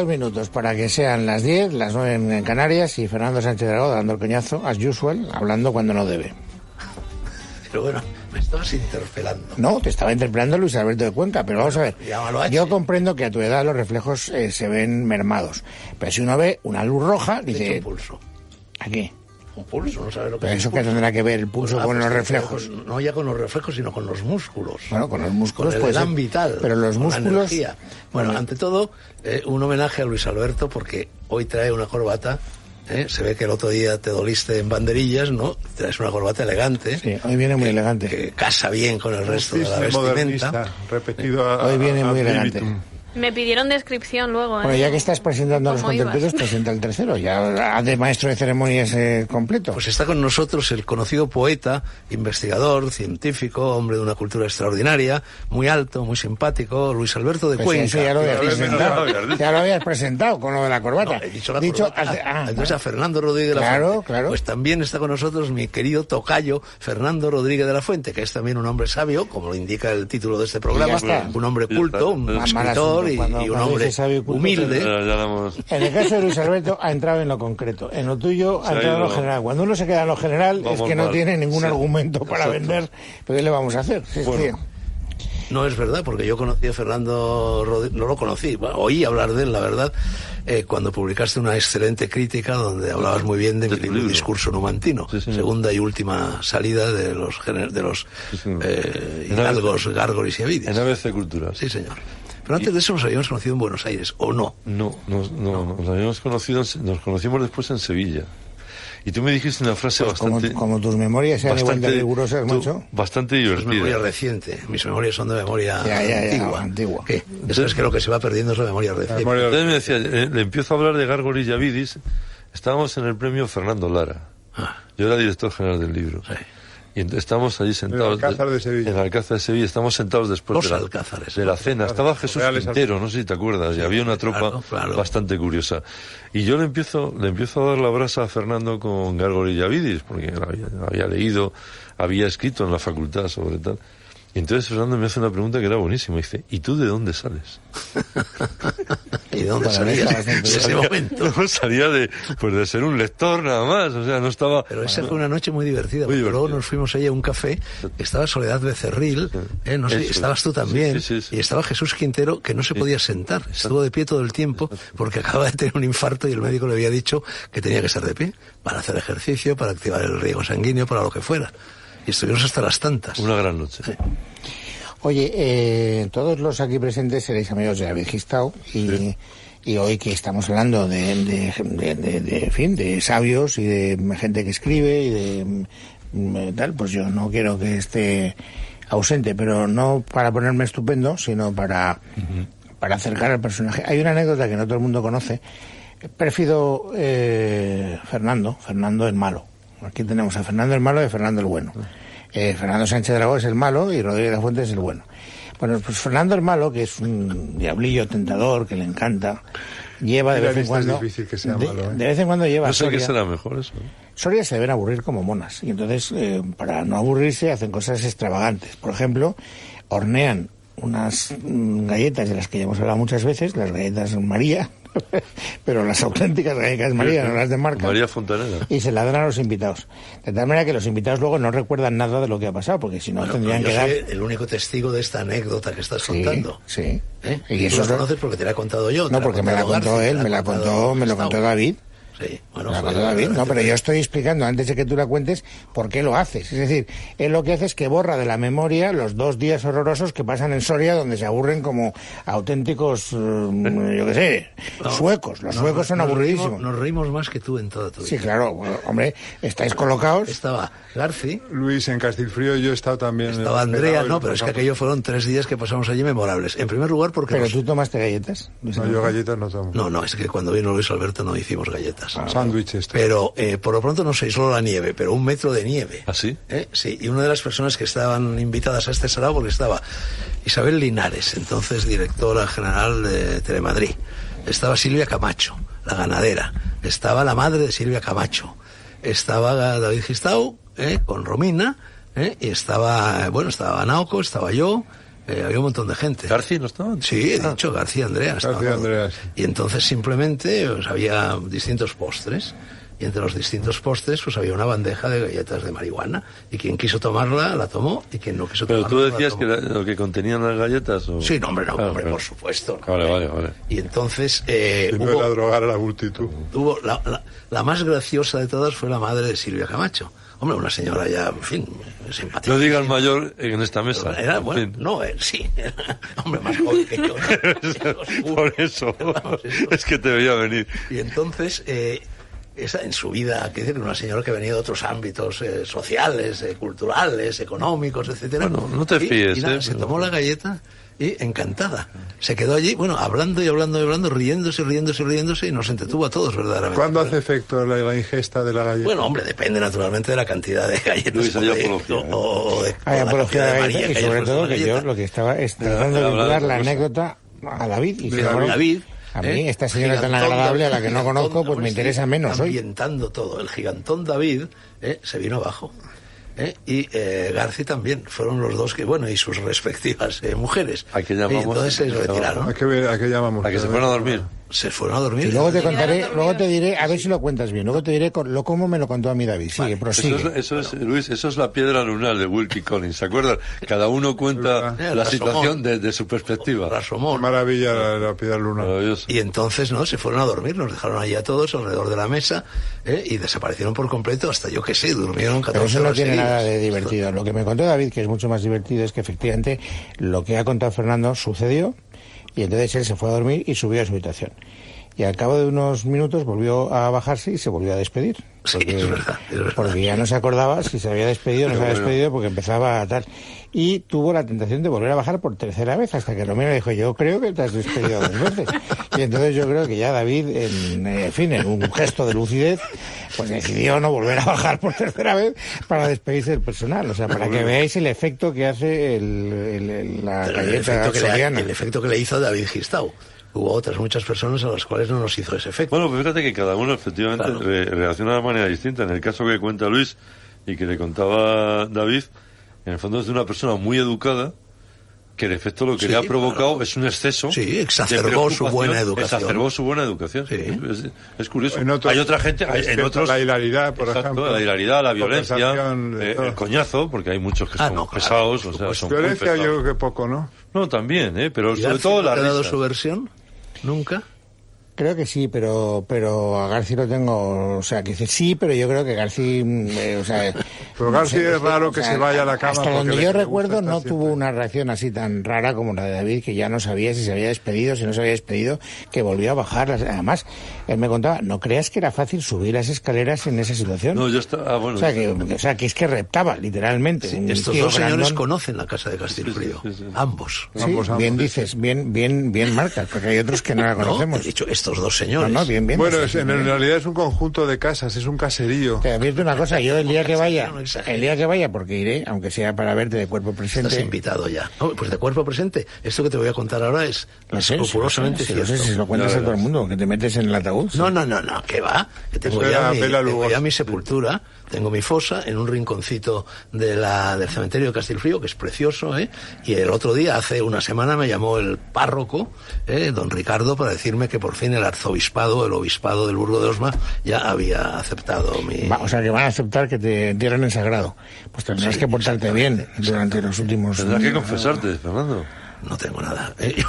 32 minutos para que sean las 10, las 9 en Canarias y Fernando Sánchez Dragó dando el coñazo, as usual, hablando cuando no debe. Pero bueno, me estabas interpelando. No, te estaba interpelando Luis Alberto de Cuenca, pero vamos a ver. Yo comprendo que a tu edad los reflejos eh, se ven mermados. Pero si uno ve una luz roja, De hecho, dice, un pulso. aquí. Un pulso, no sabes lo que Pero es eso un que pulso. tendrá que ver el pulso Ah, con pues los que- reflejos. con- no ya con los reflejos, sino con los músculos. Bueno, con los músculos Con el ser. vital. Pero los con la músculos. energía. Bueno, ante todo, eh, un homenaje a Luis Alberto porque hoy trae una corbata. ¿eh? Se ve que el otro día te doliste en banderillas, ¿no? Traes una corbata elegante. Sí, hoy viene muy elegante. Que casa bien con el resto de la vestimenta. modernista, repetido a, Hoy viene a- muy ad elegante. Me pidieron descripción luego. ¿eh? Bueno, ya que estás presentando a los contemplados, presenta el tercero. Ya de maestro de ceremonias eh, completo. Pues está con nosotros el conocido poeta, investigador, científico, hombre de una cultura extraordinaria, muy alto, muy simpático, Luis Alberto de Pues Cuenca. eso ya lo habías presentado. Ya lo habías presentado con lo de la corbata. No, he dicho la Dicho corbata. hace- ah, Entonces a Fernando Rodríguez de la Claro, Fuente. claro. Pues también está con nosotros mi querido tocayo Fernando Rodríguez de la Fuente, que es también un hombre sabio, como lo indica el título de este programa, está. un hombre culto, un escritor y, Cuando- y un hombre humilde. En el caso de Luis Alberto ha entrado en lo concreto. En lo tuyo ha entrado en lo general. Cuando uno se queda en lo general es que no mal. tiene ningún Sí. argumento para Exacto. vender. Pero ¿qué le vamos a hacer? Bueno. No es verdad, porque yo conocí a Fernando Rodríguez, no lo conocí, oí hablar de él, la verdad, eh, cuando publicaste una excelente crítica donde hablabas muy bien de mi De. Discurso Numantino, Sí, segunda y última salida de los, gener- de los Sí, eh, hidalgos, ABC. gárgoles y avides. En ABC Cultural. Sí, señor. Pero antes de eso nos habíamos conocido en Buenos Aires, ¿o no? No, nos, no, nos habíamos conocido, nos conocimos después en Sevilla. Y tú me dijiste una frase Pues como, bastante, como tus memorias sean igual de bastante, rigurosas, macho. bastante Es memoria divertida. reciente, mis memorias son de memoria Ya, ya, ya, antigua. antigua. ¿Qué? Eso es que lo que se va perdiendo es la memoria reciente. memoria- Entonces me decía, eh, le empiezo a hablar de Gárgoles y Avidis. Estábamos en el premio Fernando Lara. Ah, Yo era director general del libro. sí. Y estamos allí sentados. Alcázar de Sevilla. En el Alcázar de Sevilla. Estamos sentados después Los de la, Alcázares. de la cena. Estaba Jesús Reales Quintero, no sé si te acuerdas. y había una tropa claro, claro. bastante curiosa. Y yo le empiezo, le empiezo a dar la brasa a Fernando con Gárgoles y Avidis, porque había, había leído, había escrito en la facultad sobre tal. Y entonces Fernando me hace una pregunta que era buenísima. Dice, ¿y tú de dónde sales? ¿Y de dónde bastante en ese Salía- momento? No, salía de, pues de ser un lector nada más. O sea, no estaba... Pero esa fue una noche muy divertida, Muy porque luego nos fuimos allí a un café, estaba Soledad Becerril, eh, no sé, estabas tú también, Sí, sí, sí. y estaba Jesús Quintero, que no se podía sentar, estuvo de pie todo el tiempo, porque acaba de tener un infarto y el médico le había dicho que tenía que estar de pie, para hacer ejercicio, para activar el riego sanguíneo, para lo que fuera. Y estuvimos hasta las tantas. Una gran noche. Oye, eh, todos los aquí presentes seréis amigos de David Gistau y, y hoy que estamos hablando de, de, de, de- de, en fin, de sabios y de gente que escribe y de mm, tal, pues yo no quiero que esté ausente, pero no para ponerme estupendo, sino para, para acercar al personaje. Hay una anécdota que no todo el mundo conoce. Pérfido eh, Fernando, Fernando el malo. Aquí tenemos a Fernando el malo y a Fernando el bueno. Eh, Fernando Sánchez Dragó es el malo y Rodríguez de la Fuente es el bueno. Bueno, pues Fernando el malo, que es un diablillo tentador, que le encanta, lleva de vez en Idealista es cuando... difícil que sea de, malo, ¿eh? de vez en cuando lleva No sé qué Soria. será mejor eso. ¿eh? Soria se deben aburrir como monas. Y entonces, eh, para no aburrirse, hacen cosas extravagantes. Por ejemplo, hornean unas mm, galletas de las que ya hemos hablado muchas veces, las galletas María, pero las auténticas galletas María, no las de marca. María Fontaneda. Y se la dan a los invitados. De tal manera que los invitados luego no recuerdan nada de lo que ha pasado, porque si no Bueno, tendrían yo que dar... soy el único testigo de esta anécdota que estás Sí, contando. sí. ¿Eh? Y Y eso eso es lo conoces porque te la he contado yo. No, porque me la contado contó García, él, me la contó, contado me lo contó David. Sí, bueno, La no, pero yo estoy explicando antes de que tú la cuentes por qué lo haces. Es decir, él lo que hace es que borra de la memoria los dos días horrorosos que pasan en Soria donde se aburren como auténticos, mm, yo qué sé, suecos. Los suecos son nos aburridísimos. reímos- Nos reímos más que tú en toda tu vida. Sí, claro, bueno, hombre, estáis colocados. Estaba Garci, Luis, en Castilfrío yo he estado también. estaba Andrea, no, pero es que pasamos- aquello fueron tres días que pasamos allí memorables. En primer lugar porque... Pero tú tomaste galletas. Luis No, yo galletas no tomo. No, no, es que cuando vino Luis Alberto no hicimos galletas. Sándwiches. Pero eh, por lo pronto no se aisló la nieve, pero un metro de nieve. ¿Ah, sí? ¿Eh? Sí, y una de las personas que estaban invitadas a este sarao, porque estaba Isabel Linares, entonces directora general de Telemadrid. Estaba Silvia Camacho, la ganadera. Estaba la madre de Silvia Camacho. Estaba David Gistau, ¿eh? con Romina. ¿eh? Y estaba, bueno, estaba Naoko, estaba yo. Eh, había un montón de gente. ¿García no estaba? Sí, he dicho García Andrea. estaba García todo. Andrea, sí. Y entonces simplemente pues, había distintos postres. Y entre los distintos postres pues había una bandeja de galletas de marihuana. Y quien quiso tomarla, la tomó. Y quien no quiso Pero tomarla, tú no la decías que tomó. era lo que contenían las galletas. ¿o? Sí, no, hombre, no, Ah, hombre, claro. por supuesto. no, Vale, vale, vale. Y entonces eh, Y no hubo, era drogar a la multitud. hubo la, la- la más graciosa de todas fue la madre de Silvia Camacho. Hombre, una señora ya, en fin, simpática. No digas mayor en esta mesa. Era, en bueno, fin. no, eh, sí. Hombre, más joven que yo. Por eso. Vamos, eso. es que te veía venir. Y entonces, eh, esa en su vida, que decir, una señora que venía de otros ámbitos eh, sociales, eh, culturales, económicos, etcétera. Bueno, no te Y- fíes, y nada, ¿eh? Se tomó la galleta y encantada. Se quedó allí, bueno, hablando y hablando y hablando, riéndose, riéndose, riéndose y nos entretuvo a todos verdaderamente. ¿Cuándo hace efecto la, la ingesta de la galleta? Bueno, hombre, depende naturalmente de la cantidad de galletas. Luis, hay o de- apología, o- ¿eh? o de- Hay apología de galletas María y sobre todo que yo galleta. lo que estaba es tratando de de vincular la anécdota a David. Y De embargo, David. A mí, ¿eh? esta señora tan agradable, a la que no conozco, pues me interesa menos hoy. Ambientando todo. El gigantón David eh, se vino abajo. ¿eh? Y eh, Garci también. Fueron los dos que, bueno, y sus respectivas eh, mujeres. ¿A qué Y llamamos? entonces se retiraron. ¿A qué, a qué llamamos? ¿A que se fueron a dormir? Se fueron a dormir. Y luego te contaré, luego te diré, a ver si lo cuentas bien, luego te diré con- lo cómo me lo contó a mí David. Sigue, Eso prosigue. es, eso es, Luis, eso es la piedra lunar de Wilkie Collins, ¿se acuerdan? Cada uno cuenta Eh, la Rasomón. situación desde su perspectiva. Qué Rasomón. maravilla la, la piedra luna. Maravilloso. Y entonces, ¿no? Se fueron a dormir, nos dejaron allí a todos alrededor de la mesa ¿eh? y desaparecieron por completo hasta yo que sé, durmieron 14 Pero eso no tiene nada de divertido. Lo que me contó David, que es mucho más divertido, es que efectivamente lo que ha contado Fernando sucedió y entonces él se fue a dormir y subió a su habitación. Y al cabo de unos minutos volvió a bajarse y se volvió a despedir. Sí, es verdad, es verdad. porque ya no se acordaba si se había despedido o no se había bueno. despedido porque empezaba a tal. Y tuvo la tentación de volver a bajar por tercera vez hasta que Romero dijo, yo creo que te has despedido dos veces. Y entonces yo creo que ya David, en, en fin, en un gesto de lucidez, pues decidió no volver a bajar por tercera vez para despedirse del personal. O sea, para que veáis el efecto que hace el, el- el- la Pero el, galleta efecto que le, soriana. el efecto que le hizo David Gistau. Hubo otras muchas personas a las cuales no nos hizo ese efecto. Bueno, pues fíjate que cada uno efectivamente Claro. re- reacciona de manera distinta. En el caso que cuenta Luis y que le contaba David, en el fondo es de una persona muy educada que el efecto lo que Sí, le ha provocado claro. es un exceso. Sí, exacerbó su buena educación. Exacerbó su buena educación. Sí. Es, es curioso. En otros- hay otra gente, hay, en otros. la hilaridad, por Exacto, ejemplo. La hilaridad, la violencia, eh, el coñazo, porque hay muchos que Ah, son no, claro, pesados, por o sea, son muy Violencia yo creo que poco, ¿no? No, también, ¿eh? pero ¿Y sobre todo no la te ha dado su versión? Nunca. Creo que sí, pero pero a García lo tengo, o sea, que dice sí, pero yo creo que García, mm, eh, o sea, Pero García no es raro que se vaya a la cama Hasta donde yo recuerdo no tuvo una reacción así tan rara como la de David, que ya no sabía si se había despedido, si no se había despedido, que volvió a bajar. Además, él me contaba, no creas que era fácil subir las escaleras en esa situación. No, yo estaba. Ah, bueno. o sea, que, o sea, que es que reptaba, literalmente. un Estos dos señores conocen la casa de Castilfrío. Sí, sí, sí. Ambos. Sí, Ambos, ambos, bien sí. dices, bien, bien, bien marcas, porque hay otros que no la No, conocemos. he dicho estos dos No, señores. no, bien, bien. Bueno, Sí, es- sí, en bien. realidad es un conjunto de casas, es un caserío. Te advierto una cosa, yo el día que vaya, No el día que vaya, porque iré, aunque sea para verte de cuerpo Estás presente. invitado ya. No, pues de cuerpo presente. Esto que te voy a contar ahora es No sé, escrupulosamente si lo sé, cierto. si lo cuentas a todo el mundo, que te metes en el ataúd. No, no, no, no, que va. Que tengo, ya mi, tengo ya mi sepultura, tengo mi fosa en un rinconcito de la, del cementerio de Castilfrío, que es precioso, ¿eh? Y el otro día, hace una semana, me llamó el párroco, ¿eh? don Ricardo, para decirme que por fin el arzobispado, el obispado del Burgo de Osma, ya había aceptado mi... Va, o sea, que van a aceptar que te entierren en sagrado. Pues tendrás que portarte bien durante los últimos... Tendrás que confesarte, Fernando. No tengo nada. Eh,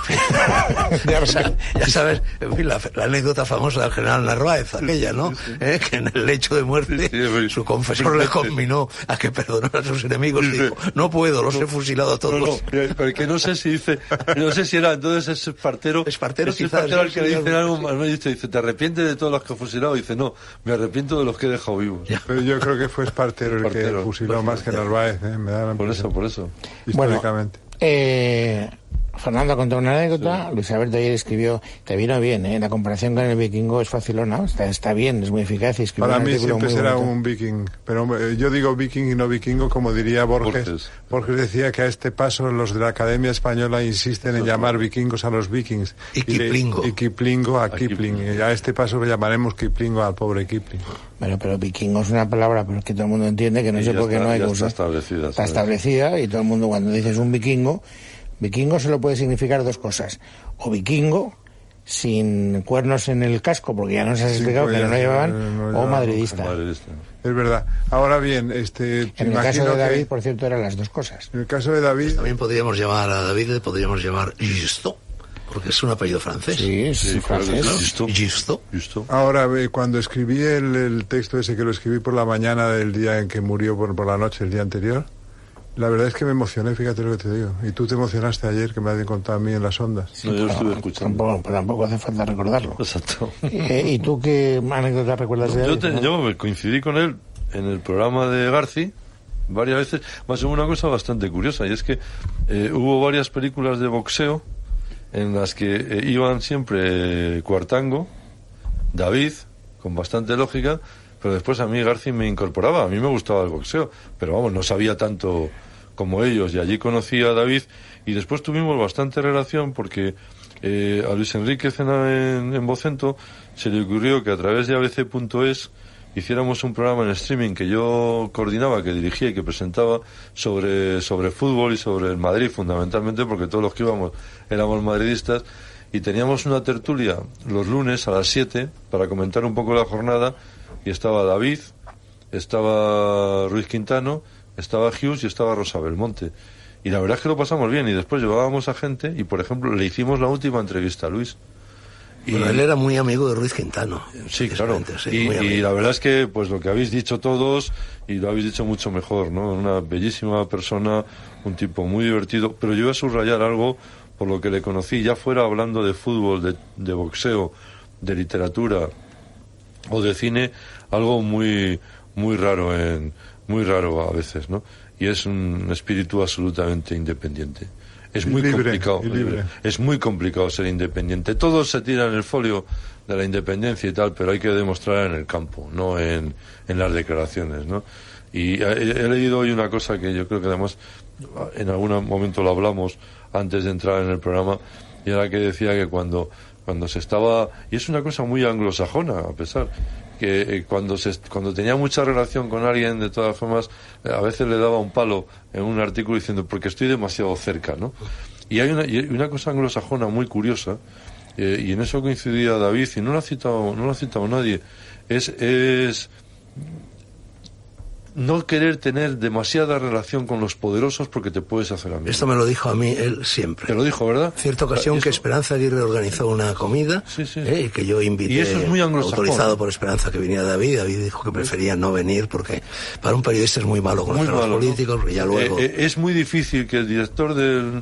ya, sabes, ya sabes, la, la anécdota famosa del general Narváez, aquella, ¿no? Eh, Que en el lecho de muerte su confesor le conminó a que perdonara a sus enemigos y dijo, no puedo, los he fusilado a No, todos. no, mira, pero que no sé si dice, no sé si era entonces ese Espartero. Espartero es quizás, Espartero al sí, que le sí, dicen algo más, ¿no? Dice, dice, ¿te arrepientes de todos los que he fusilado? Y dice, no, me arrepiento de los que he dejado vivos. Ya. Pero yo creo que fue Espartero el que Espartero. fusiló más que Narváez, ¿eh? me da la Por eso, por eso. históricamente. Eh, Fernando contó una anécdota, Luis Alberto ayer escribió, te vino bien, ¿eh? la comparación con el vikingo es facilona, está, está bien, es muy eficaz y Para mí siempre será bonito. un viking, pero eh, yo digo viking y no vikingo como diría Borges. Borges. Borges decía que a este paso los de la Academia Española insisten en llamar vikingos a los vikings. Y Kiplingo. Y Kiplingo a, A Kipling. Kipling. Y a este paso le llamaremos Kiplingo al pobre Kipling. Bueno, pero vikingo es una palabra pero es que todo el mundo entiende que no Y sé por qué está- no hay está usar. establecida, Está establecida y todo el mundo cuando dices un vikingo, vikingo solo puede significar dos cosas. O vikingo sin cuernos en el casco, porque ya nos has explicado que no lo cuernos, llevaban, no o madridista. Madridista. Es verdad. Ahora bien, este, te En el caso de que- David, por cierto, eran las dos cosas. en el caso de David, También podríamos llamar a David, le podríamos llamar Gisto, porque es un apellido francés. Sí, es Sí, que francés. sí. Justo. Gisto. Justo. ahora eh, cuando escribí el, el texto ese que lo escribí por la mañana del día en que murió, por, por la noche, el día anterior, la verdad es que me emocioné, fíjate lo que te digo. Y tú te emocionaste ayer, que me has contado a mí en las ondas. No, yo estuve No, escuchando. Tampoco, pero tampoco hace falta recordarlo. Exacto. Eh, ¿Y tú qué anécdota recuerdas de Yo, te- no? yo me coincidí con él en el programa de Garci varias veces, más una cosa bastante curiosa, y es que eh, hubo varias películas de boxeo en las que eh, iban siempre eh, Cuartango, David, con bastante lógica, pero después a mí Garci me incorporaba, a mí me gustaba el boxeo, pero vamos, no sabía tanto como ellos, y allí conocí a David, y después tuvimos bastante relación porque eh, a Luis Enrique en, en Vocento se le ocurrió que a través de abc.es hiciéramos un programa en streaming que yo coordinaba, que dirigía y que presentaba sobre, sobre fútbol y sobre el Madrid fundamentalmente, porque todos los que íbamos éramos madridistas, y teníamos una tertulia los lunes a las 7 para comentar un poco la jornada, y estaba David, estaba Ruiz Quintano, estaba Hughes y estaba Rosa Belmonte. Y la verdad es que lo pasamos bien, y después llevábamos a gente, y por ejemplo le hicimos la última entrevista a Luis. Y- Bueno, él era muy amigo de Ruiz Quintano. Sí, claro. sí, y, y la verdad es que, pues lo que habéis dicho todos, y lo habéis dicho mucho mejor, ¿no? Una bellísima persona, un tipo muy divertido, pero yo voy a subrayar algo por lo que le conocí, ya fuera hablando de fútbol, de, de boxeo, de literatura o de cine, algo muy, muy raro en, muy raro a veces, ¿no? Y es un espíritu absolutamente independiente. Es Y muy libre, complicado. libre. Es muy complicado ser independiente. Todos se tiran el folio de la independencia y tal, pero hay que demostrar en el campo, no en, en las declaraciones, ¿no? Y he, he leído hoy una cosa que yo creo que además en algún momento lo hablamos antes de entrar en el programa, y era que decía que cuando, cuando se estaba, y es una cosa muy anglosajona, a pesar, que eh, cuando, se, cuando tenía mucha relación con alguien, de todas formas, eh, a veces le daba un palo en un artículo diciendo, porque estoy demasiado cerca, ¿no? Y hay una, y una cosa anglosajona muy curiosa, eh, y en eso coincidía David, y no lo ha citado, no lo ha citado nadie, es, es no querer tener demasiada relación con los poderosos porque te puedes hacer amigo. Esto me lo dijo a mí él siempre. Te lo dijo, ¿verdad? Cierta ocasión Eso- que Esperanza Aguirre organizó una comida Sí, sí. eh, y que yo invité, Y eso es muy autorizado por Esperanza que viniera David. David dijo que prefería no venir porque para un periodista es muy malo muy conocer a los malo, ¿no? políticos y ya luego... Eh, eh, es muy difícil que el director del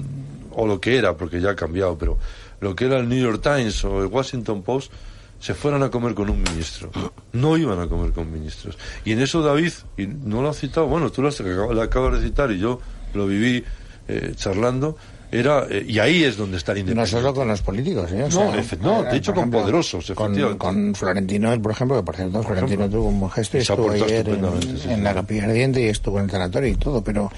o lo que era porque ya ha cambiado pero lo que era el New York Times o el Washington Post se fueran a comer con un ministro no iban a comer con ministros y en eso David y no lo ha citado bueno tú lo, has, lo acabas de citar y yo lo viví eh, charlando era eh, y ahí es donde está el No independiente solo con los políticos, ¿eh? O No, efe- no, de eh, hecho por con poderosos, con, efectivamente. con Florentino, por ejemplo, que por cierto, Florentino ejemplo. tuvo un buen gesto y estuvo ayer en, la capilla ardiente y estuvo en el tanatorio y todo, pero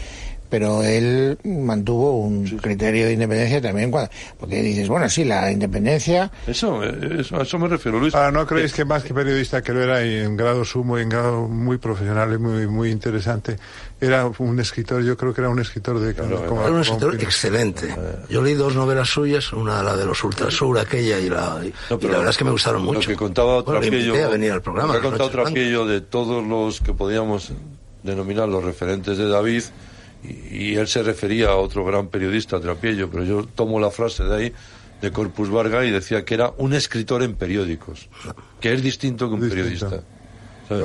pero él mantuvo un criterio de independencia también cuando, porque dices, bueno, sí, la independencia eso, eh, eso a eso me refiero Luis Ahora, ¿no creéis que más que periodista que lo era y en grado sumo y en grado muy profesional y muy, muy interesante, era un escritor, yo creo que era un escritor de... Claro, como- Era un escritor excelente. Yo leí dos novelas suyas, una la de los Ultrasur, aquella, y la, y No, pero la verdad es que me gustaron mucho. Lo que contaba bueno, a venir al programa. lo que. Trapillo de todos los que podíamos denominar los referentes de David y, y él se refería a otro gran periodista, Trapiello, pero yo tomo la frase de ahí, de Corpus Varga, y decía que era un escritor en periódicos, que es distinto que un periodista.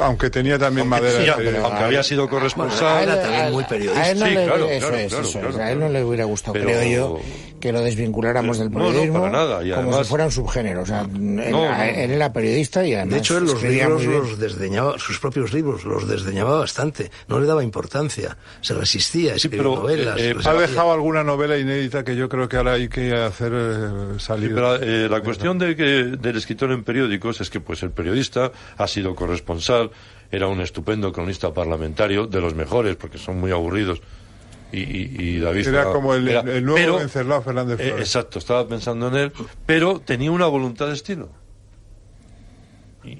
Aunque tenía también madera. Sí, de- aunque, aunque había sido Bueno, corresponsal. era también muy periodista. A él no Sí, le, claro, eso claro, es, claro, eso es. claro. A él no le hubiera gustado, Pero- creo yo, que lo desvinculáramos del No, no, periodismo para nada, y como si fuera un subgénero. O sea, él, no. él era periodista y además De hecho, él los libros los desdeñaba, sus propios libros los desdeñaba bastante. No le daba importancia. Se resistía a escribir pero, novelas. eh, eh, Ha dejado alguna novela inédita que yo creo que ahora hay que hacer eh, salir. Pero, eh, la cuestión de que, del escritor en periódicos es que pues el periodista ha sido corresponsal, era un estupendo cronista parlamentario, de los mejores, porque son muy aburridos. Y, y- y David Era como el, era- el nuevo pero- Fernández eh, Flores. exacto, estaba pensando en él, pero tenía una voluntad de estilo.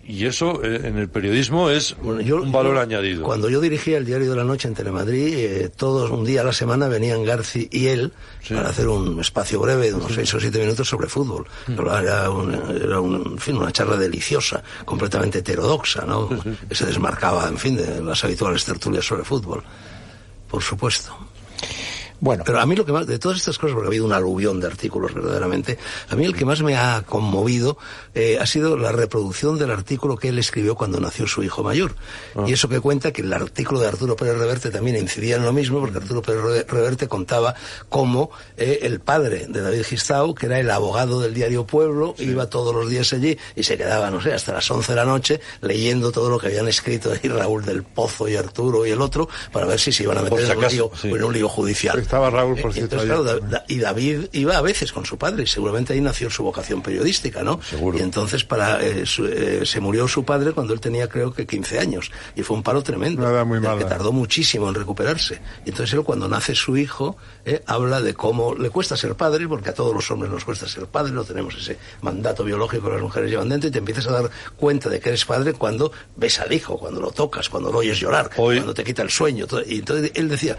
Y, eso eh, en el periodismo es Bueno, yo- un valor yo, añadido. Cuando yo dirigía el Diario de la Noche en Telemadrid, eh, todos un día a la semana venían Garci y él Sí. para hacer un espacio breve de unos seis o siete minutos sobre fútbol. Pero Era, un- era un- en fin, una charla deliciosa, completamente heterodoxa, ¿no? Que se desmarcaba, en fin, de las habituales tertulias sobre fútbol. Por supuesto. Bueno, Pero a mí lo que más, de todas estas cosas, porque ha habido un aluvión de artículos verdaderamente, a mí el que más me ha conmovido eh, ha sido la reproducción del artículo que él escribió cuando nació su hijo mayor. Y eso que cuenta que el artículo de Arturo Pérez Reverte también incidía en lo mismo, porque Arturo Pérez Re- Reverte contaba cómo eh, el padre de David Gistau, que era el abogado del diario Pueblo, iba todos los días allí y se quedaba, no sé, hasta las 11 de la noche leyendo todo lo que habían escrito ahí Raúl del Pozo y Arturo y el otro, para ver si se iban a meter en un, lío, sí. en un lío judicial. Estaba Raúl, por Eh, cierto, entonces, claro, Da- y David iba a veces con su padre, y seguramente ahí nació su vocación periodística, ¿no? Seguro. Y entonces para eh, su- eh, se murió su padre cuando él tenía creo que 15 años y fue un paro tremendo, Una edad muy mala. que tardó muchísimo en recuperarse. Y entonces él cuando nace su hijo eh, habla de cómo le cuesta ser padre, porque a todos los hombres nos cuesta ser padre, no tenemos ese mandato biológico que las mujeres llevan dentro y te empiezas a dar cuenta de que eres padre cuando ves al hijo, cuando lo tocas, cuando lo oyes llorar, Hoy- cuando te quita el sueño. todo- Y entonces él decía,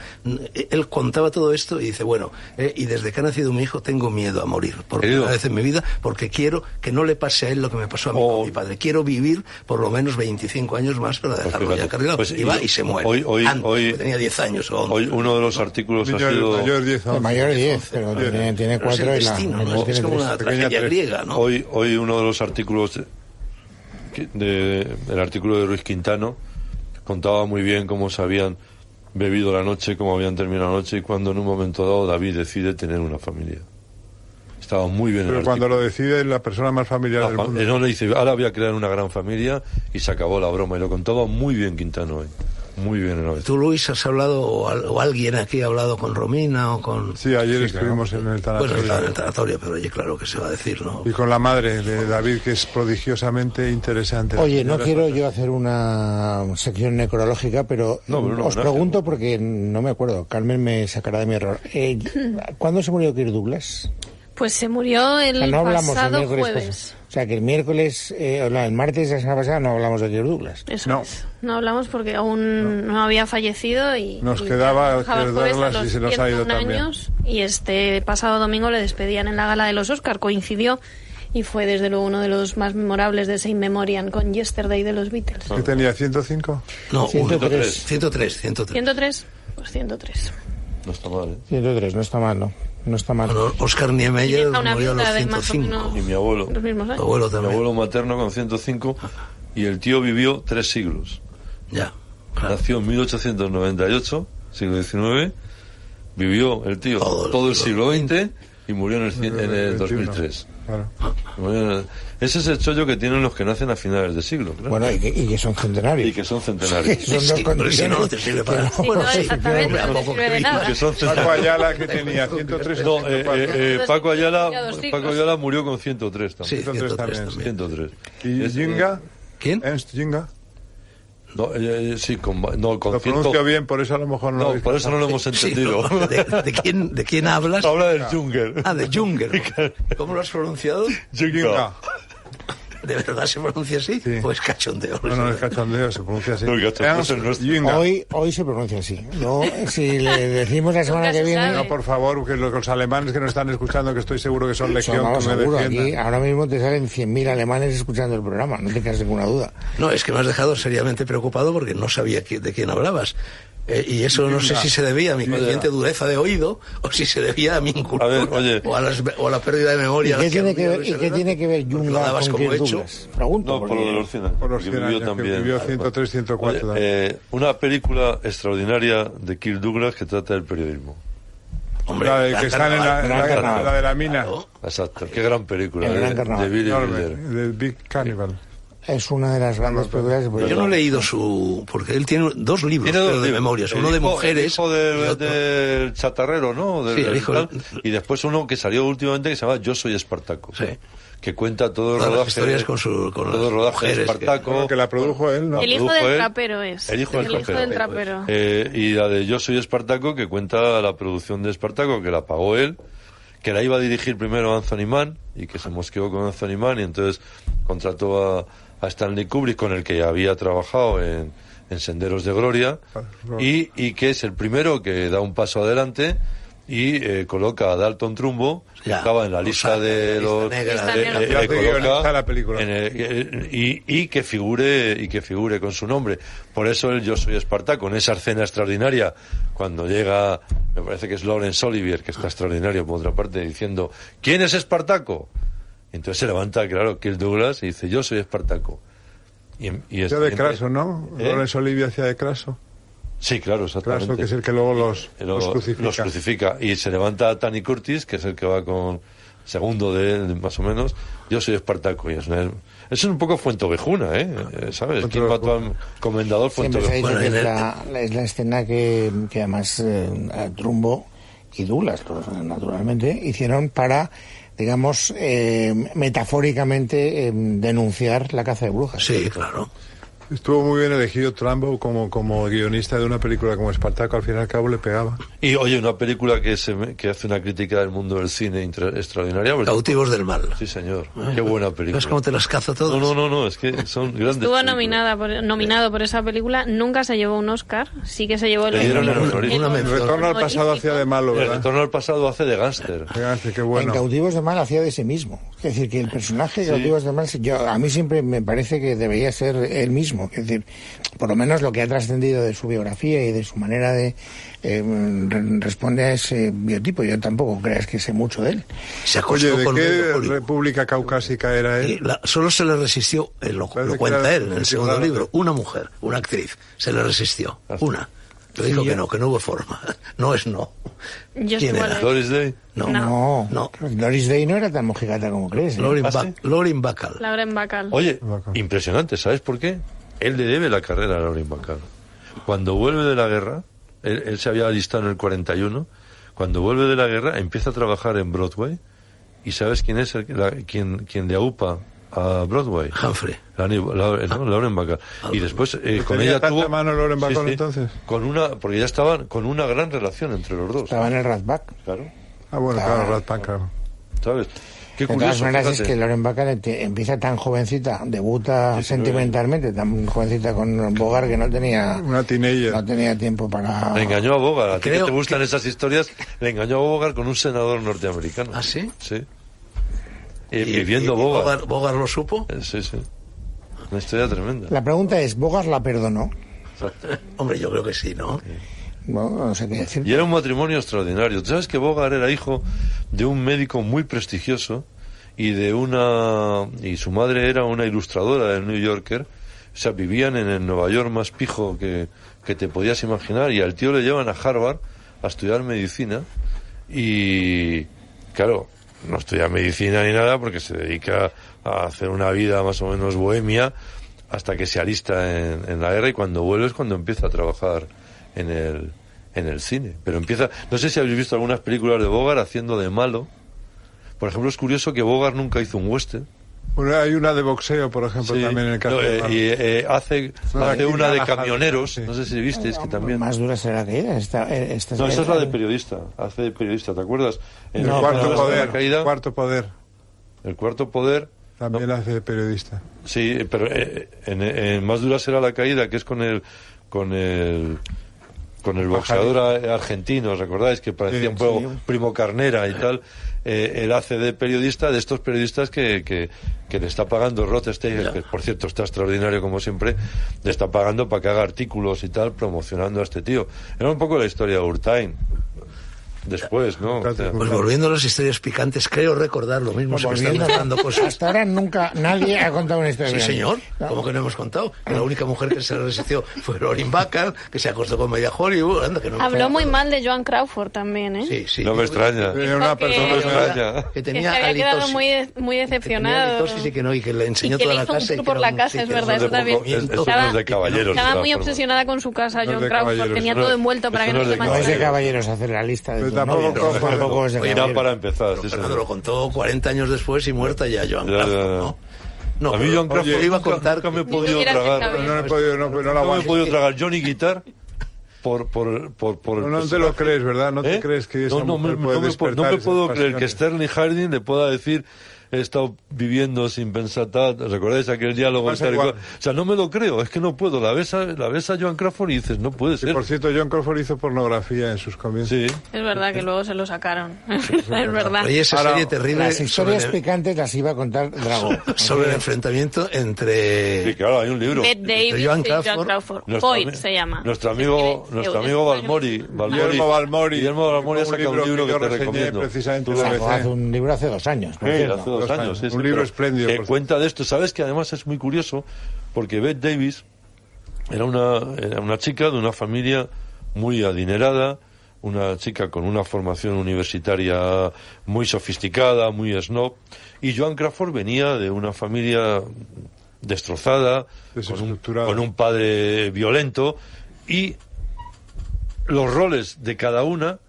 él contaba todo esto y dice, bueno, eh, y desde que ha nacido mi hijo tengo miedo a morir, por primera vez en mi vida, porque quiero que no le pase a él lo que me pasó a mí Oh. con mi padre. Quiero vivir por lo menos 25 años más para dejarlo fíjate, ya cargado. pues, y va y- se muere. hoy- hoy- Antes, hoy- porque tenía 10 años o 11. Hoy uno de los artículos ha Mayor, sido... mayor 10 el mayor 10, pero Diez. tiene, tiene Pero es el cuatro y la destino, ¿no? es como una tragedia griega, ¿no? Hoy, hoy uno de los artículos, que- de, el artículo de Ruiz Quintano, contaba muy bien cómo se habían bebido la noche, cómo habían terminado la noche y cuando en un momento dado David decide tener una familia. Estaba muy bien Pero el cuando lo decide la persona más familiar del mundo. eh, no le dice, ahora voy a crear una gran familia y se acabó la broma y lo contaba muy bien Quintano hoy. Muy bien en. Tú, Luis, has hablado, o, o alguien aquí ha hablado con Romina o con... Sí, ayer Sí, estuvimos en el Bueno, tanatorio. estaba en el tanatorio, pero oye, claro que se va a decir, ¿no? Y con la madre de David, que es prodigiosamente interesante. Oye, no quiero yo hacer una sección necrológica, pero No, pero un os homenaje. pregunto porque no me acuerdo. Carmen me sacará de mi error. Eh, ¿Cuándo se murió Kirk Douglas? Pues se murió el O sea, no pasado jueves. O sea, que el miércoles, eh, o no, el martes de la semana pasada no hablamos de Kirk Douglas. Eso No. es. No hablamos porque aún no, había fallecido y Nos y quedaba Kirk Douglas y se nos ha ido 101 también. años y este pasado domingo le despedían en la gala de los Oscar coincidió y fue desde luego uno de los más memorables de ese In Memoriam con Yesterday de los Beatles. ¿Qué tenía? ¿105? No, 103. 103, 103. 103, pues 103. No está mal, ¿eh? 103, no está mal, ¿no? No está mal. Bueno, Oscar Niemeyer murió a los viuda de más o 105. menos Y mi abuelo. los mismos años. abuelo Mi también. abuelo materno con 105 y el tío vivió tres siglos. Ya. claro. Nació en 1898, siglo XIX, vivió el tío Todo todo, el el siglo XX y murió en el, cien- en el 21. 2003. Claro. Murió en el- Ese es el chollo que tienen los que nacen a finales de siglo. claro. Bueno, y que, y que son centenarios. y que son centenarios. Son dos Sí, si no, te sirve para Sí, no, sí, exactamente, no te tampoco sirve de que- nada. que son Paco. Ayala, que tenía 103. No, eh, eh, eh, Paco, Ayala. Paco Ayala murió con 103 también. Sí, 103 también, también. 103. ¿Y Es- Jinga? ¿Quién? Ernst Jinga. No, eh, eh, sí, con, no, con Lo 100 pronuncio bien, por eso a lo mejor no, lo No, habéis por eso no lo hemos Sí, entendido. no, ¿de, de quién, ¿De quién hablas? Habla del Junger. Ah, de Junger. ¿Cómo lo has pronunciado? Jinga. ¿De verdad se pronuncia así? Sí. Pues cachondeo. No, no es cachondeo, se pronuncia así. No, el. Hoy, hoy se pronuncia así. No, si le decimos la semana que viene. No, por favor, que los, los alemanes que nos están escuchando, que estoy seguro que son legión, vamos, que me seguro, aquí defiendan. ahora mismo te salen 100.000 alemanes escuchando el programa, no tengas ninguna duda. No, es que me has dejado seriamente preocupado porque no sabía de quién hablabas. Eh, y eso no sé si se debía a mi consciente dureza de oído o si se debía a mi incultura A ver, oye. o, a las- o a la pérdida de memoria. ¿Y qué tiene que ver, y qué tiene que ver con como Kirk hecho. Douglas? Pregunto. No, por lo de los 100 años. Por los que 100 vivió años, que también. vivió 103, 104 Oye, también. eh, una película extraordinaria de Kirk Douglas que trata del periodismo. Hombre, la de que sale en la, de la mina. Claro. Exacto, qué gran película. El de- Gran de, Carnaval. Billy Enorme, Wilder. del Big Cannibal. Es una de las grandes películas. Yo no he leído su. Porque él tiene dos libros Tiene dos pero de memorias. Uno de mujeres. El hijo y del, chatarrero, ¿no? Sí, el hijo Y después uno que salió últimamente que se llama Yo soy Espartaco. Sí. Que cuenta todo el Todas las rodaje. historias con su- con todo el rodaje de mujeres que- Espartaco. Bueno, que la produjo él, ¿no? El hijo del él. trapero es. El hijo del trapero. del trapero. Eh, y la de Yo soy Espartaco, que cuenta la producción de Espartaco, que la pagó él, que la iba a dirigir primero Anthony Mann, y que se mosqueó con Anthony Mann, y entonces contrató a, a Stanley Kubrick, con el que había trabajado en, en Senderos de Gloria, y, y que es el primero que da un paso adelante y eh, coloca a Dalton Trumbo, que Ya, estaba en la o lista sea, de los... y que figure y que figure con su nombre. Por eso el yo soy Espartaco en esa escena extraordinaria cuando llega me parece que es Laurence Olivier que está extraordinario por otra parte diciendo ¿quién es Espartaco? Entonces se levanta claro Kirk Douglas y dice yo soy Espartaco y, y es- Hacía de y- Craso, ¿no? ¿Eh? Lorenzo Olivia hacía de Craso. sí claro exactamente Craso, que es el que luego los, y crucifica. los crucifica. Y se levanta Tani Curtis, que es el que va con segundo de él, más o menos. Yo soy Espartaco. Y es, una- es un poco Fuentovejuna, ¿eh? Eh, ¿Sabes? ¿Quién mató al comendador que en es el- la, la- es la escena que, que además eh, Trumbo y Douglas, pues, naturalmente, hicieron para, digamos, eh, metafóricamente eh, denunciar la caza de brujas. Sí, claro. Estuvo muy bien elegido Trumbo como, como guionista de una película como Espartaco, al fin y al cabo le pegaba. Y oye, una película que, se me- que hace una crítica del mundo del cine intra- extraordinaria. porque- Cautivos del mal. Sí, señor. Qué buena película. ¿Ves cómo te las cazo todas? No, no, no, no, es que son grandes. Estuvo nominada por, nominado por esa película, nunca se llevó un Oscar, sí que se llevó el Le dieron el el- El retorno al pasado hacía de malo, El ¿verdad? retorno al pasado hace de gángster. Qué En bueno. Cautivos de Mal hacía de sí mismo. Es decir, que el personaje de Cautivos de Mal, yo, a mí siempre me parece que debería ser él mismo. Es decir, por lo menos lo que ha trascendido de su biografía y de su manera de eh, re- responde a ese biotipo. Yo tampoco creas que sé mucho de él. Se Oye, acostó ¿de con qué república caucásica era él? la- solo se le resistió, eh, lo, lo cuenta él en el segundo libro, una mujer, una actriz, se le resistió, una. Le dijo que no, que no hubo forma. No es no. Yo ¿Quién era? Doris Day. No, No. no. Doris Day no era tan mojigata como crees. ¿eh? Lauren, ¿Ah, Ba- sí? Lauren Bacall. Lauren Bacall. Oye, Bacall. impresionante, ¿sabes por qué? Él le debe la carrera a Lauren Bacall. Cuando vuelve de la guerra, él, él se había alistado en el 41, cuando vuelve de la guerra empieza a trabajar en Broadway y ¿sabes quién es el, que- la- quien, quien le aupa a Broadway? Humphrey. La- la- no, Lauren Bacall. Y después eh, con ¿Tenía ella tuvo... mano Lauren Bacall, entonces? Con una, porque ya estaban con una gran relación entre los dos. Estaba en el Ratback. Claro. Ah, bueno, Claro. claro, Rat Pack, claro. ¿Sabes? Qué De todas curioso. maneras es fíjate. que Lauren Bacall empieza tan jovencita, debuta 19. sentimentalmente, tan jovencita con Bogart que no tenía Una no tenía tiempo para Le engañó a Bogart. A ti que te gustan esas historias, le engañó a Bogart con un senador norteamericano. ¿Ah, sí? Sí. Y, Y- viviendo y- y Bogart. Bogart, Bogart lo supo. Eh, Sí, sí. Una historia tremenda. La pregunta es, ¿Bogart la perdonó? Hombre, yo creo que sí, ¿no? No, no sé qué decir. Y era un matrimonio extraordinario. ¿Tú sabes que Bogart era hijo de un médico muy prestigioso y de una y su madre era una ilustradora del New Yorker? O sea, vivían en el Nueva York más pijo que, que te podías imaginar y al tío le llevan a Harvard a estudiar medicina y claro, no estudia medicina ni nada porque se dedica a hacer una vida más o menos bohemia hasta que se alista en, en la guerra y cuando vuelve es cuando empieza a trabajar en el, en el cine. Pero empieza, no sé si habéis visto algunas películas de Bogart haciendo de malo. Por ejemplo, es curioso que Bogart nunca hizo un western. Bueno, hay una de boxeo, por ejemplo, Sí. también en el caso No, de eh, Marlon. y eh, hace, No, hace una de camioneros, sí. no sé si visteis que también... Más dura será que ella. Esta, eh, esta No, esa es la de periodista, hace de periodista, ¿te acuerdas? En el No, cuarto poder, la caída, cuarto poder, el cuarto poder, también hace de periodista. sí, pero eh, en, en más dura será la caída, que es con el, con el, con el boxeador argentino, ¿recordáis? Que parecía Sí, un poco sí. primo carnera y tal. Eh, él hace de periodista, de estos periodistas que, que, que le está pagando Rothstein, que por cierto está extraordinario como siempre, le está pagando para que haga artículos y tal promocionando a este tío. Era un poco la historia de Urtain. Después, ¿no? Pues volviendo a las historias picantes, creo recordar lo mismo, se me están cosas. Hasta ahora nunca nadie ha contado una historia. Sí, señor. No. ¿Cómo que no hemos contado? Que la única mujer que se resistió fue Lauren Bacall, que se acostó con media Hollywood. anda, que no Habló muy mal de Joan Crawford también, ¿eh? Sí, sí. no me extraña. Era una que- persona que extraña. Que Que tenía se había quedado muy, muy Que tenía decepcionado. halitosis y que no, y que le enseñó Y que toda le la casa. y que por la casa, es que verdad, eso también. Estaba- es de caballeros. Estaba muy obsesionada con su casa, John Crawford. Tenía todo envuelto para que no se No es de caballeros hacer la lista de tampoco cojo- tampoco es caballeros. para empezar. sí, Fernando señor. lo contó 40 años después y muerta ya Joan Crawford. ¿no? No, a mí pero- John Crawford Oye, iba a nunca- contar nunca me he podido tragar. No, no he podido, no, no la No me he podido tragar Johnny Guitar por por por, por No, no te lo crees, ¿verdad? No te ¿Eh? crees que esa no, no, mujer me, puede no me no me puedo creer que. Sterling Harding le pueda decir he estado viviendo sin pensar tal, ¿recordáis aquel diálogo? Y? O sea, no me lo creo, es que no puedo. La ves a, la ves a Joan Crawford y dices, no puede Y ser. por cierto, John Crawford hizo pornografía en sus comienzos. Sí. Es verdad que luego se lo sacaron. es verdad. Oye, esa Ahora, serie terrible Las historias sobre, picantes las iba a contar Drago. sobre el enfrentamiento entre... Sí, claro, hay un libro. Bette Davis Joan y Joan Crawford. Crawford. Ami- se llama. Nuestro amigo, nuestro amigo. Balmori. Guillermo Balmori. Guillermo Balmori ha sacado un libro que te recomiendo. precisamente un libro hace dos años. Dos Dos años. años. sí, sí, Un libro espléndido, Que cuenta de esto. Sabes que además es muy curioso porque Bette Davis era una, era una chica de una familia muy adinerada, una chica con una formación universitaria muy sofisticada, muy snob, y Joan Crawford venía de una familia destrozada, con un, Desestructurada. con un padre violento, y los roles de cada una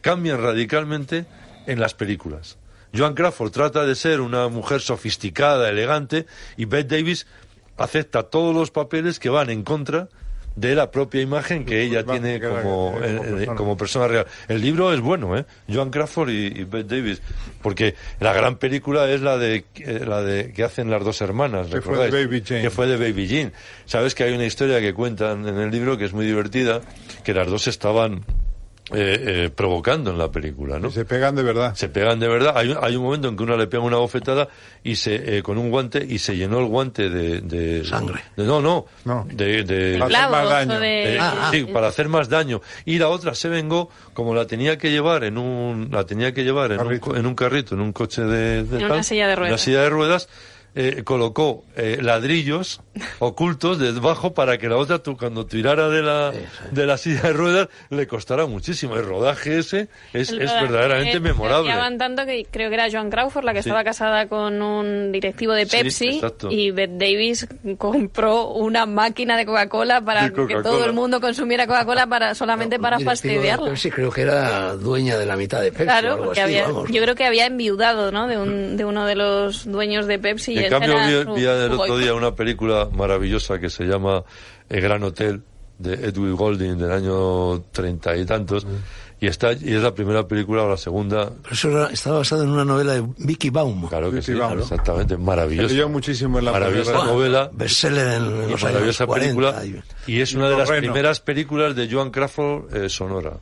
cambian radicalmente en las películas. Joan Crawford trata de ser una mujer sofisticada, elegante, y Bette Davis acepta todos los papeles que van en contra de la propia imagen que ella tiene que como, eh, como eh, persona. como persona real. El libro es bueno, ¿eh? Joan Crawford y, y Bette Davis, porque la gran película es la de eh, la de que hacen las dos hermanas, Que fue de. Baby Jane. Que fue de Baby Jean. Sabes que hay una historia que cuentan en el libro que es muy divertida, que las dos estaban eh, eh, provocando en la película, ¿no? Y se pegan de verdad. Se pegan de verdad. Hay, un- hay un momento en que una le pega una bofetada y se eh, con un guante y se llenó el guante de, de- Sangre. de- no, no, No. de, de- Para hacer más daño. de... eh, Ah, ah. sí, para hacer más daño. Y la otra se vengó, como la tenía que llevar en un, la tenía que llevar en, un, en un carrito, en un coche de, de En una silla de en ruedas. Una silla de ruedas. Eh, colocó eh, ladrillos ocultos debajo para que la otra, tú, cuando tirara de la, de la silla de ruedas, le costara muchísimo. El rodaje ese es, El es rodaje, verdaderamente memorable. tanto que creo que era Joan Crawford la que Sí. estaba casada con un directivo de Pepsi y Bette Davis compró una máquina de Coca-Cola para De que todo el mundo consumiera Coca-Cola para solamente para fastidiarla. Pepsi, creo que era dueña de la mitad de Pepsi o Claro, algo porque así, había, vamos. yo creo que había enviudado, ¿no? De, un, de uno de los dueños de Pepsi. y en cambio, vi, el otro día una película maravillosa que se llama El Gran Hotel, de Edwin Golding, del año treinta y tantos, y está y es la primera película o la segunda. Pero eso era- estaba basado en una novela de Vicky Baum. Claro que Sí, exactamente, Se maravillosa. leyó muchísimo en la Maravillosa novela. Bestseller en y los años maravillosa 40. película y- y es una de las primeras películas de Joan Crawford eh, sonora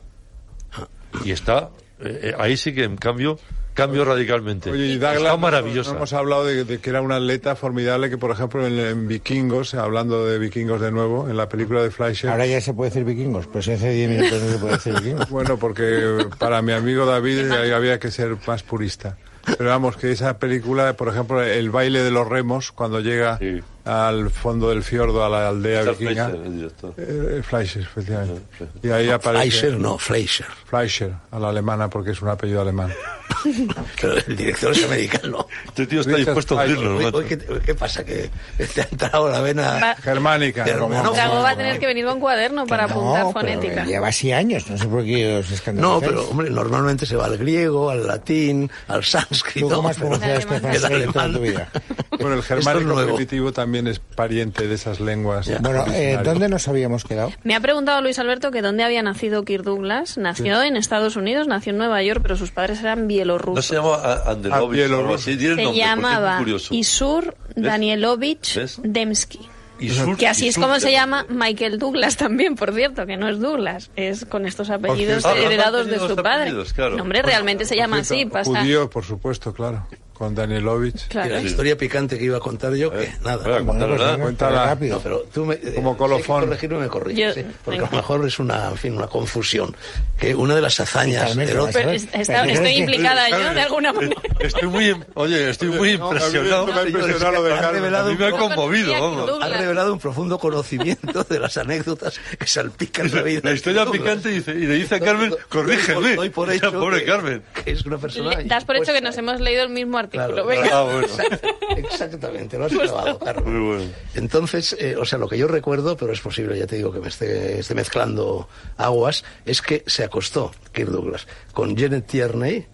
y está eh, eh, ahí sí que en cambio cambio radicalmente Oye, y está Douglas, maravillosa no hemos hablado de, de que era un atleta formidable que, por ejemplo, en, en Vikingos, hablando de Vikingos de nuevo, en la película de Fleischer, Ahora ya se puede decir vikingos, pero si hace 10 minutos no se puede decir vikingos. bueno, porque para mi amigo David había que ser más purista. Pero vamos, que esa película, por ejemplo, el baile de los remos, cuando llega Sí. Al fondo del fiordo, a la aldea Está vikinga, Fleischer, el director. eh, Fleischer, efectivamente. Y ahí aparece Fleischer, no, Fleischer. Fleischer, a la alemana, porque es un apellido alemán. Pero el director es americano. este tío está Richard dispuesto a decirlo hoy, ¿qué, qué pasa? ¿Que te ha entrado la vena? Va- Germánica. No, Drago va a tener que venir con cuaderno para apuntar No, fonética. pero lleva así años, no sé por qué os No, escandalizáis. pero hombre, normalmente se va al griego, al latín, al sánscrito. ¿Tú cómo has pero- pronunciado este francés alemán. toda tu vida? Bueno, el es germánico nuevo. primitivo también es pariente de esas lenguas. Ya. Bueno, eh. ¿dónde nos habíamos quedado? Me ha preguntado Luis Alberto que dónde había nacido Kirk Douglas. Nació en Estados Unidos, nació en Nueva York, pero sus padres eran no bielorrusos. se llama Ah. Di el Se nombre, es llamaba. Isur Danielovich ¿Ves? Demsky. Que así es como se llama Michael Douglas también, por cierto, que no es Douglas, es con estos apellidos cierto. Ah, heredados de su apellidos, padre. claro. No, hombre, realmente se llama así, pasa. Judío, por supuesto, claro. Con Danielovich. Y Claro. la historia picante que iba a contar yo, que nada. Bueno, pues Cuéntala. rápido. No, pero tú me, Como eh, colofón. y me corriges, Yo- ¿sí? porque venga. a lo mejor es una, en fin, una confusión. Que una de las hazañas Pero Pero está- ¿crees estoy implicada yo de alguna manera. Estoy muy, oye, estoy muy No, a mí impresionado. esto me ha impresionado lo de Ha Carmen. revelado A mí me ha conmovido, ha revelado un profundo conocimiento de las anécdotas que salpican la vida. La historia picante dice, y le dice a Carmen, corrígeme. doy por La hecho pobre Carmen. que es una persona. Das por hecho que nos hemos leído el mismo artículo. Claro, Venga. Ah, bueno. Exactamente, lo has clavado, Carmen. Muy bueno. Entonces, eh, o sea, lo que yo recuerdo, pero es posible, ya te digo, que me esté, esté mezclando aguas, es que se acostó Kirk Douglas con Janet Tierney,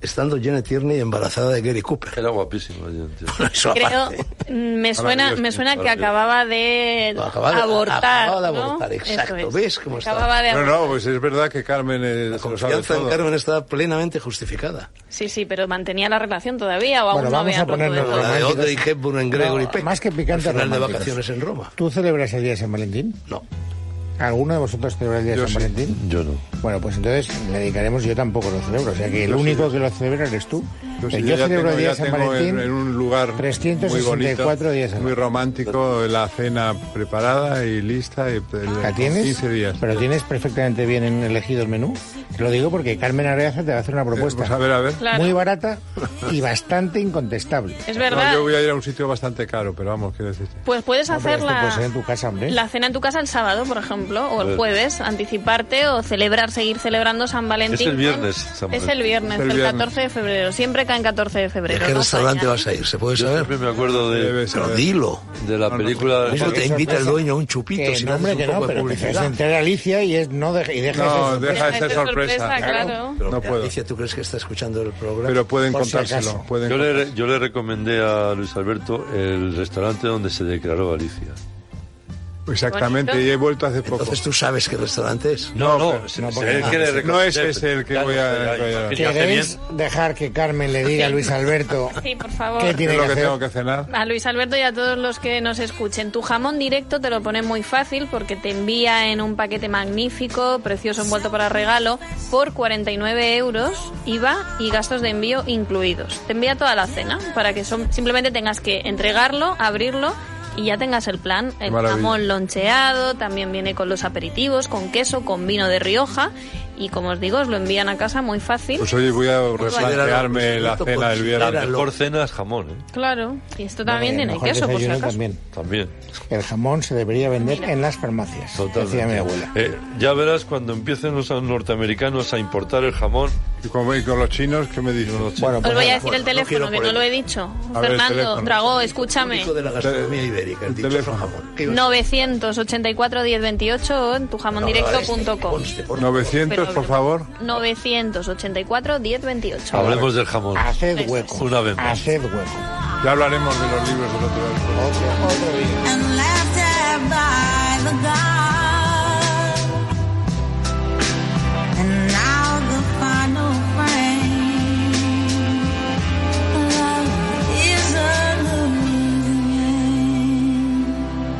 estando Janet Tierney embarazada de Gary Cooper. Era. Eso Creo, mm, me suena, me suena que acababa de No, acababa de- abortar. acababa de ¿no? abortar, exacto. Eso es. ¿Ves cómo? Acababa de No, no, pues es verdad que Carmen eh, La confianza en. Carmen está plenamente justificada. Sí, sí, pero mantenía la relación todavía o aún Bueno, no vamos había a ponernos roto del todo? La de. Audrey Hepburn en Gregory No, Peck. más que picante, Al final de vacaciones en Roma. ¿Tú celebras el día de San Valentín? No. ¿Alguno de vosotros celebra el día de San sí. Valentín? Yo no. Bueno, pues entonces le dedicaremos, yo tampoco lo celebro, o sea que el Yo único yo que lo celebra eres tú. Yo, sí, celebro tengo- el día de San Valentín en, en un lugar 364 muy bonito, días al muy romántico, la cena preparada y lista. Y, ¿La tienes? 15 días. Pero tienes perfectamente bien elegido el menú. Te lo digo porque Carmen Areaza te va a hacer una propuesta Pues a ver, a ver. Claro. muy barata y bastante incontestable. Es No, verdad. yo voy a ir a un sitio bastante caro, pero vamos, quiero decirte. Pues puedes No, hacer la, en tu casa, hombre. la cena en tu casa el sábado, por ejemplo, o el Pues- jueves, anticiparte o celebrar, seguir celebrando San Valentín. Es el viernes, San Es el viernes, Es el el, viernes. 14 de febrero. Siempre cae en 14 de ¿De febrero. qué no restaurante vas a ir? ¿Se puede Yo saber? siempre me acuerdo de, Pero dilo. de la película... Eso te invita el dueño a un chupito si no, un no, poco de pero que se publicidad. entera Alicia y, es, no deja, y deja No, esa deja Deja esa sorpresa. sorpresa, claro. Pero No puedo. Alicia, ¿tú crees que está escuchando el programa? Pero pueden Por si contárselo. acaso. Pueden Yo le, yo le recomendé a Luis Alberto el restaurante donde se declaró Alicia. Exactamente, Bonito. y he vuelto hace poco. Entonces tú sabes qué restaurante es. No, no, se- no, porque- no es ese el que Claro, voy a- ¿Queréis dejar que Carmen le diga a Luis Alberto Sí, por favor. qué ¿Qué tiene es lo que que hacer? tengo que cenar? A Luis Alberto y a todos los que nos escuchen. Tu jamón directo te lo pone muy fácil porque te envía en un paquete magnífico, precioso envuelto para regalo, por 49 euros, IVA y gastos de envío incluidos. Te envía toda la cena para que son- simplemente tengas que entregarlo, abrirlo y ya tengas el plan. El Maravilla. jamón loncheado, también viene con los aperitivos, con queso, con vino de Rioja y como os digo, os lo envían a casa muy fácil. Pues oye, voy a replantearme la Considéralo, cena del La viernes. considéralo. mejor cena es jamón, ¿eh? Claro, y esto también Vale, tiene mejor queso, por si acaso. también. También. El jamón se debería vender en las farmacias, Totalmente. decía mi abuela. Eh, ya verás cuando empiecen los norteamericanos a importar el jamón. Y con, y con los chinos, ¿qué me dicen? Los Bueno, Os pues voy a decir el no teléfono, quiero que no lo he dicho. A ver, el Fernando, teléfono. Dragó, escúchame. Hijo de la gastronomía ibérica, el el teléfono. jamón. ¿Qué ibas a- 984 1028 o en tujamondirecto.com. Conste, por favor. 900, por favor. 984 1028. Hablemos del jamón. haced hueco. Una vez más. Haced hueco. Ya hablaremos de los libros del otro día. Otro día.